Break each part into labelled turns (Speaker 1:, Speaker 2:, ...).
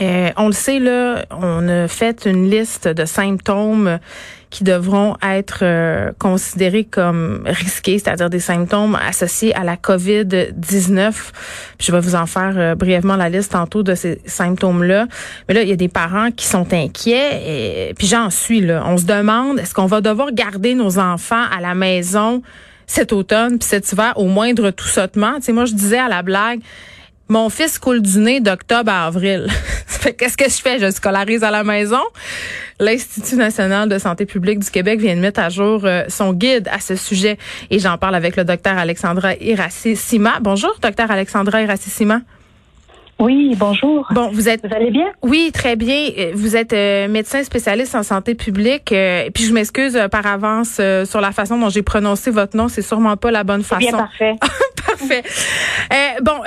Speaker 1: Euh, on le sait, là, on a fait une liste de symptômes qui devront être euh, considérés comme risqués, c'est-à-dire des symptômes associés à la COVID-19. Je vais vous en faire euh, brièvement la liste tantôt de ces symptômes-là. Mais là, il y a des parents qui sont inquiets, et, puis j'en suis là. On se demande, est-ce qu'on va devoir garder nos enfants à la maison cet automne puis cet hiver au moindre tout sautement? Moi, je disais à la blague, mon fils coule du nez d'octobre à avril. Qu'est-ce que je fais? Je scolarise à la maison. L'Institut national de santé publique du Québec vient de mettre à jour euh, son guide à ce sujet et j'en parle avec le docteur Alexandra Irassi-Sima. Bonjour, docteur Alexandra Irassi-Sima.
Speaker 2: Oui, bonjour.
Speaker 1: Bon, vous êtes.
Speaker 2: Vous allez bien?
Speaker 1: Oui, très bien. Euh, vous êtes euh, médecin spécialiste en santé publique. et puis je m'excuse par avance sur la façon dont j'ai prononcé votre nom. C'est sûrement pas la bonne façon.
Speaker 2: Bien parfait.
Speaker 1: parfait. bon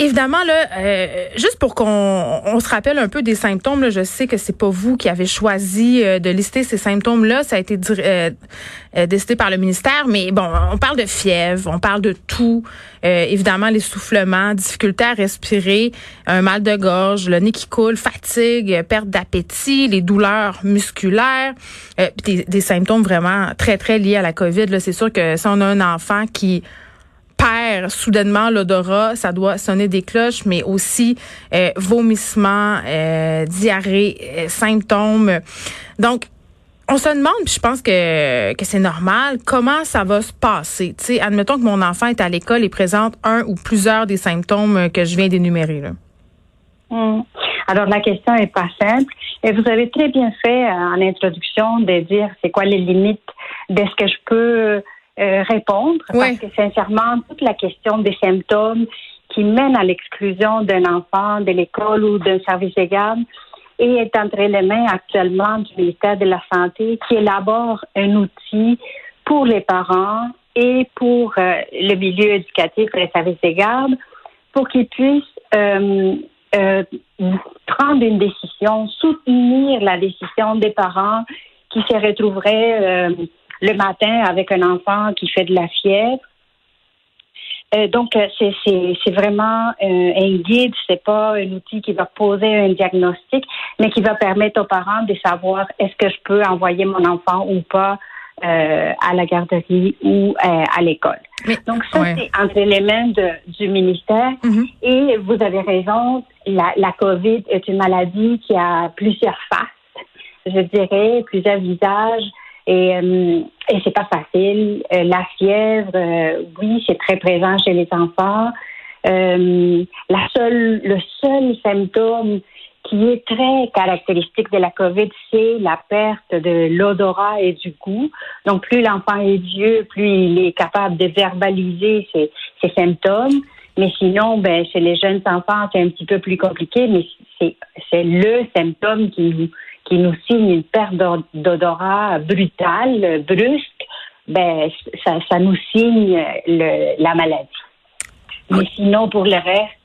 Speaker 1: Évidemment, là, euh, juste pour qu'on on se rappelle un peu des symptômes, je sais que c'est pas vous qui avez choisi euh, de lister ces symptômes-là, ça a été euh, décidé par le ministère, mais bon, on parle de fièvre, on parle de tout, évidemment l'essoufflement, difficulté à respirer, un mal de gorge, le nez qui coule, fatigue, perte d'appétit, les douleurs musculaires, des, des, symptômes vraiment très très liés à la COVID. C'est sûr que si on a un enfant qui perd soudainement l'odorat, ça doit sonner des cloches, mais aussi euh, vomissements, euh, diarrhée, euh, symptômes. Donc, on se demande, puis je pense que, que c'est normal, comment ça va se passer? sais, admettons que mon enfant est à l'école et présente un ou plusieurs des symptômes que je viens d'énumérer.
Speaker 2: Hum. Alors la question est pas simple et vous avez très bien fait en introduction de dire c'est quoi les limites de ce que je peux euh, répondre. Parce que sincèrement, toute la question des symptômes qui mènent à l'exclusion d'un enfant de l'école ou d'un service de garde est entre les mains actuellement du ministère de la Santé qui élabore un outil pour les parents et pour euh, le milieu éducatif et les services de garde pour qu'ils puissent euh, prendre une décision, soutenir la décision des parents qui se retrouveraient le matin avec un enfant qui fait de la fièvre. Euh, donc, euh, c'est vraiment euh, un guide, c'est pas un outil qui va poser un diagnostic, mais qui va permettre aux parents de savoir est-ce que je peux envoyer mon enfant ou pas à la garderie ou à l'école. Donc, ça, c'est entre les mains du ministère. Mm-hmm. Et vous avez raison, la, la COVID est une maladie qui a plusieurs faces, je dirais, plusieurs visages. Et, euh, et c'est pas facile. Euh, la fièvre, euh, oui, c'est très présent chez les enfants. Euh, la seule, le seul symptôme qui est très caractéristique de la COVID, c'est la perte de l'odorat et du goût. Donc, plus l'enfant est vieux, plus il est capable de verbaliser ses, symptômes. Mais sinon, ben, chez les jeunes enfants, c'est un petit peu plus compliqué, mais c'est le symptôme qui nous, qui nous signe une perte d'odorat brutale, brusque, ben ça, ça nous signe le, la maladie. Mais sinon, pour le reste,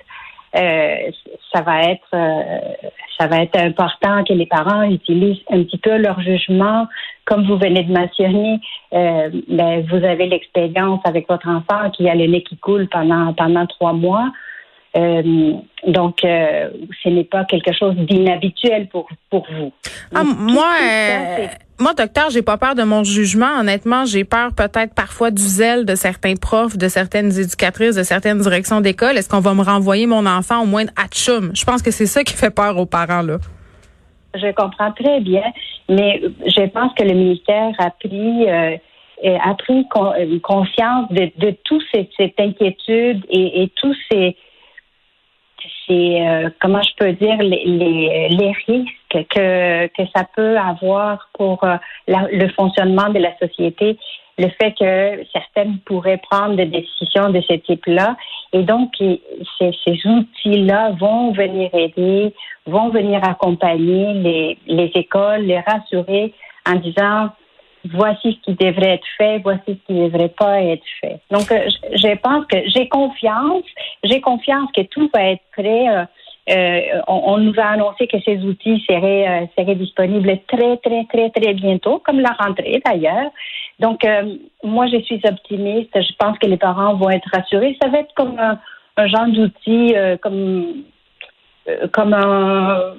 Speaker 2: euh, ça va être euh, ça va être important que les parents utilisent un petit peu leur jugement. Comme vous venez de mentionner, euh, ben, vous avez l'expérience avec votre enfant qui a le nez qui coule pendant pendant trois mois. Euh, donc, euh, ce n'est pas quelque chose d'inhabituel pour, pour vous.
Speaker 1: Ah, moi, euh, moi, docteur, j'ai pas peur de mon jugement. Honnêtement, j'ai peur peut-être parfois du zèle de certains profs, de certaines éducatrices, de certaines directions d'école. Est-ce qu'on va me renvoyer mon enfant au moins à chum? Je pense que c'est ça qui fait peur aux parents, là.
Speaker 2: Je comprends très bien, mais je pense que le ministère a pris a pris conscience de, de toute cette, cette inquiétude et, et tous ces c'est euh, comment je peux dire les, les, les, risques que, que ça peut avoir pour euh, le fonctionnement de la société, le fait que certaines pourraient prendre des décisions de ce type-là. Et donc, ces, ces outils-là vont venir aider, vont venir accompagner les, les écoles, les rassurer en disant voici ce qui devrait être fait, voici ce qui ne devrait pas être fait. Donc, euh, je pense que j'ai confiance, j'ai confiance que tout va être prêt. Euh, Euh, on, nous a annoncé que ces outils seraient, seraient disponibles très, très, très, très bientôt, comme la rentrée d'ailleurs. Donc, moi, je suis optimiste. Je pense que les parents vont être rassurés. Ça va être comme un, genre d'outil, comme, comme, un,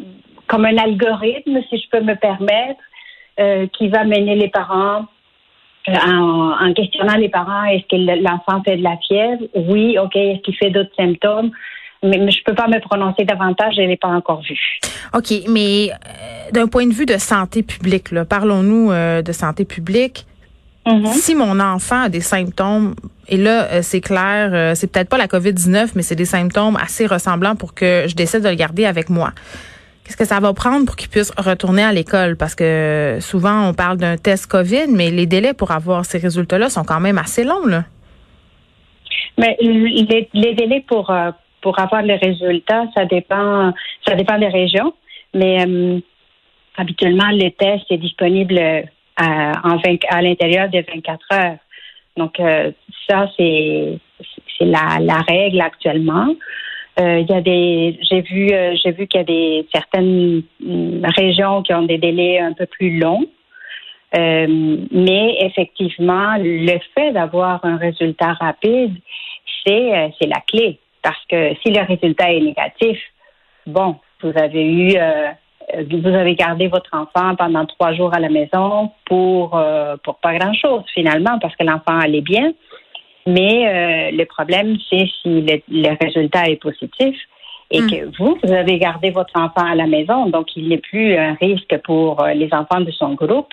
Speaker 2: comme un algorithme, si je peux me permettre, qui va mener les parents en, en, questionnant les parents, est-ce que l'enfant fait de la fièvre? Oui, OK. Est-ce qu'il fait d'autres symptômes? mais, je je peux pas me prononcer davantage, je l'ai pas encore vu.
Speaker 1: OK, mais euh, d'un point de vue de santé publique, parlons-nous euh, de santé publique. Mm-hmm. Si mon enfant a des symptômes, et là, euh, c'est clair, c'est peut-être pas la COVID-19, mais c'est des symptômes assez ressemblants pour que je décide de le garder avec moi. Qu'est-ce que ça va prendre pour qu'il puisse retourner à l'école? Parce que souvent, on parle d'un test COVID, mais les délais pour avoir ces résultats-là sont quand même assez longs.
Speaker 2: Mais les, délais pour, pour avoir les résultats, ça dépend, ça dépend des régions. Mais euh, habituellement, le test est disponible à, en à l'intérieur de 24 heures. Donc, euh, ça, c'est la, la règle actuellement. Euh, il y a des, j'ai vu, j'ai vu qu'il y a des certaines mm, régions qui ont des délais un peu plus longs. mais effectivement, le fait d'avoir un résultat rapide, c'est c'est la clé. Parce que si le résultat est négatif, bon, vous avez eu, euh, vous avez gardé votre enfant pendant trois jours à la maison pour euh, pour pas grand chose finalement parce que l'enfant allait bien. Mais euh, le problème, c'est si le, résultat est positif et hmm. que vous, vous avez gardé votre enfant à la maison, donc il n'est plus un risque pour les enfants de son groupe,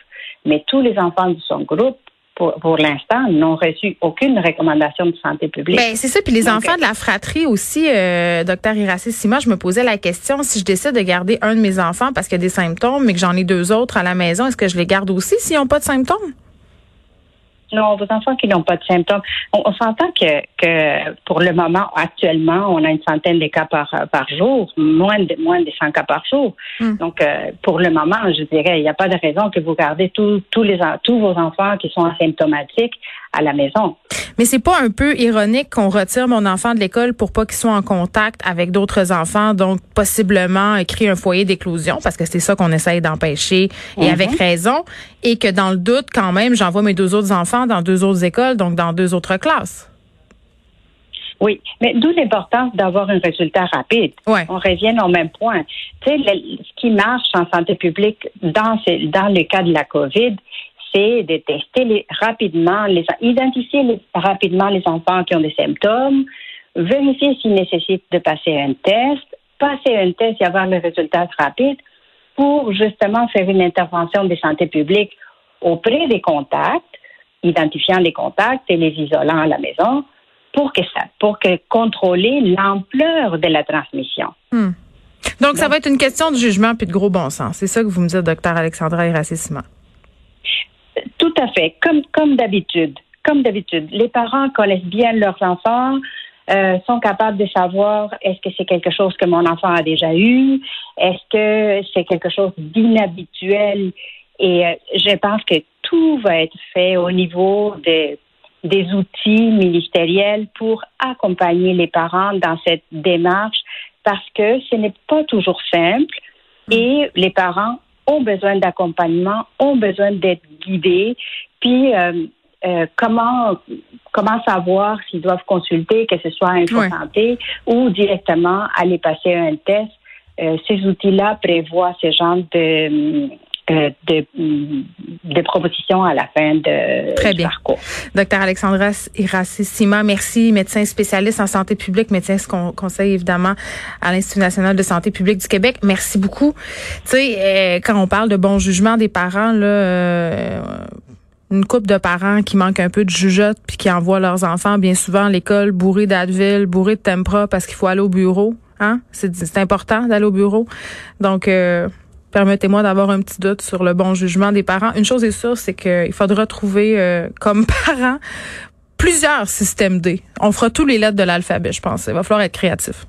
Speaker 2: mais tous les enfants de son groupe pour, l'instant, n'ont reçu aucune recommandation de santé publique.
Speaker 1: Ben, c'est ça. Puis les enfants de la fratrie aussi, euh, docteur Irassi Sima, je me posais la question, si je décide de garder un de mes enfants parce qu'il y a des symptômes, mais que j'en ai deux autres à la maison, est-ce que je les garde aussi s'ils n'ont pas de symptômes?
Speaker 2: Non, vos enfants qui n'ont pas de symptômes. On, s'entend que, que pour le moment, actuellement, on a une centaine de cas par, par jour, moins de moins de 100 cas par jour. Hmm. Donc, euh, pour le moment, je dirais, il n'y a pas de raison que vous gardez tous tous les tous vos enfants qui sont asymptomatiques à la maison.
Speaker 1: Mais c'est pas un peu ironique qu'on retire mon enfant de l'école pour pas qu'il soit en contact avec d'autres enfants, donc possiblement créer un foyer d'éclosion, parce que c'est ça qu'on essaye d'empêcher, et mhm. avec raison, et que dans le doute, quand même, j'envoie mes deux autres enfants dans deux autres écoles, donc dans deux autres classes.
Speaker 2: Oui, mais d'où l'importance d'avoir un résultat rapide. On revient au même point. Tu sais, ce qui marche en santé publique dans, dans le cas de la COVID, c'est de tester les, rapidement, les, identifier rapidement les enfants qui ont des symptômes, vérifier s'ils nécessitent de passer un test, passer un test et avoir le résultat rapide pour justement faire une intervention de santé publique auprès des contacts, identifiant les contacts et les isolant à la maison pour que ça, pour que contrôler l'ampleur de la transmission.
Speaker 1: Hmm. Donc, ça va être une question de jugement puis de gros bon sens. C'est ça que vous me dites, docteur Alexandra Iracissima.
Speaker 2: Tout à fait, comme comme d'habitude. Comme d'habitude, les parents connaissent bien leurs enfants, euh, sont capables de savoir est-ce que c'est quelque chose que mon enfant a déjà eu, est-ce que c'est quelque chose d'inhabituel? Et euh, je pense que tout va être fait au niveau des, des outils ministériels pour accompagner les parents dans cette démarche parce que ce n'est pas toujours simple et les parents ont besoin d'accompagnement, ont besoin d'être guidés, puis euh, euh, comment comment savoir s'ils doivent consulter, que ce soit un Santé ou directement aller passer un test? Euh, ces outils-là prévoient ce genre de de, de, propositions à la fin de
Speaker 1: Très bien. parcours. Docteur Alexandra Iracissima, merci, médecin spécialiste en santé publique, médecin conseil évidemment à l'Institut national de santé publique du Québec. Merci beaucoup. Tu sais, euh, quand on parle de bon jugement des parents, là, euh, une couple de parents qui manquent un peu de jugeote puis qui envoient leurs enfants bien souvent à l'école bourrés d'Advil, bourrés de Tempra parce qu'il faut aller au bureau. Hein? C'est important d'aller au bureau. Donc, euh, Permettez-moi d'avoir un petit doute sur le bon jugement des parents. Une chose est sûre, c'est qu'il faudra trouver euh, comme parents plusieurs systèmes D. On fera tous les lettres de l'alphabet, je pense. Il va falloir être créatif.